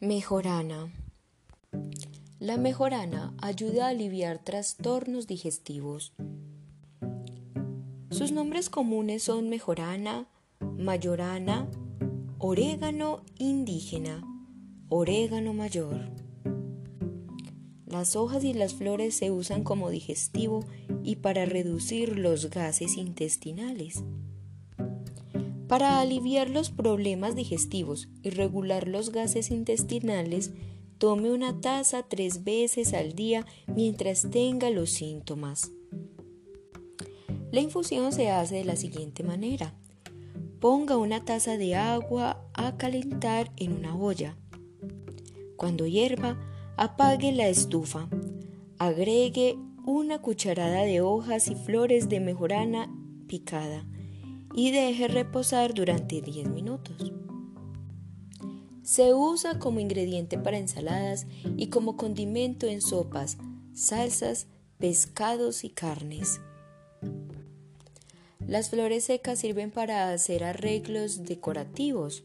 Mejorana. La mejorana ayuda a aliviar trastornos digestivos. Sus nombres comunes son mejorana, mayorana, orégano indígena, orégano mayor. Las hojas y las flores se usan como digestivo y para reducir los gases intestinales. Para aliviar los problemas digestivos y regular los gases intestinales, tome una taza tres veces al día mientras tenga los síntomas. La infusión se hace de la siguiente manera. Ponga una taza de agua a calentar en una olla. Cuando hierva, apague la estufa. Agregue una cucharada de hojas y flores de mejorana picada y deje reposar durante 10 minutos. Se usa como ingrediente para ensaladas y como condimento en sopas, salsas, pescados y carnes. Las flores secas sirven para hacer arreglos decorativos.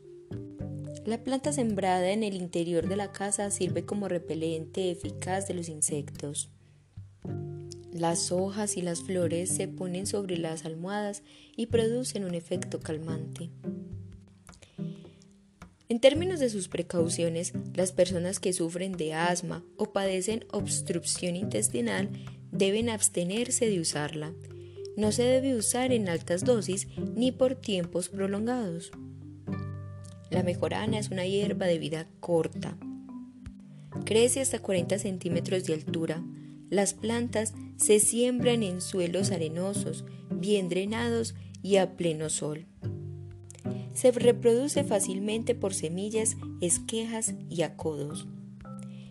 La planta sembrada en el interior de la casa sirve como repelente eficaz de los insectos. Las hojas y las flores se ponen sobre las almohadas y producen un efecto calmante. En términos de sus precauciones, las personas que sufren de asma o padecen obstrucción intestinal deben abstenerse de usarla. No se debe usar en altas dosis ni por tiempos prolongados. La mejorana es una hierba de vida corta. Crece hasta 40 centímetros de altura. Las plantas se siembran en suelos arenosos, bien drenados y a pleno sol. Se reproduce fácilmente por semillas, esquejas y acodos.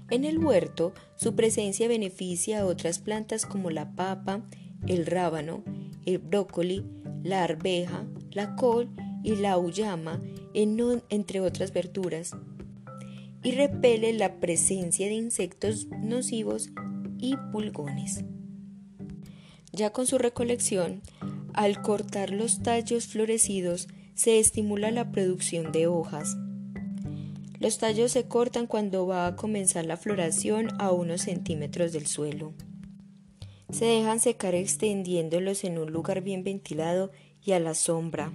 En el huerto, su presencia beneficia a otras plantas como la papa, el rábano, el brócoli, la arveja, la col y la uyama, entre otras verduras, y repele la presencia de insectos nocivos y pulgones. Ya con su recolección, al cortar los tallos florecidos, se estimula la producción de hojas. Los tallos se cortan cuando va a comenzar la floración a unos centímetros del suelo. Se dejan secar extendiéndolos en un lugar bien ventilado y a la sombra.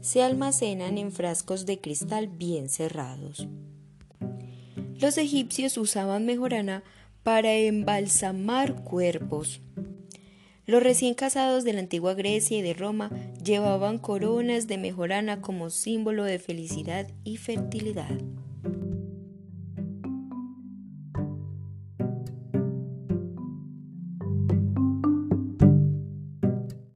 Se almacenan en frascos de cristal bien cerrados. Los egipcios usaban mejorana para embalsamar cuerpos. Los recién casados de la antigua Grecia y de Roma llevaban coronas de mejorana como símbolo de felicidad y fertilidad.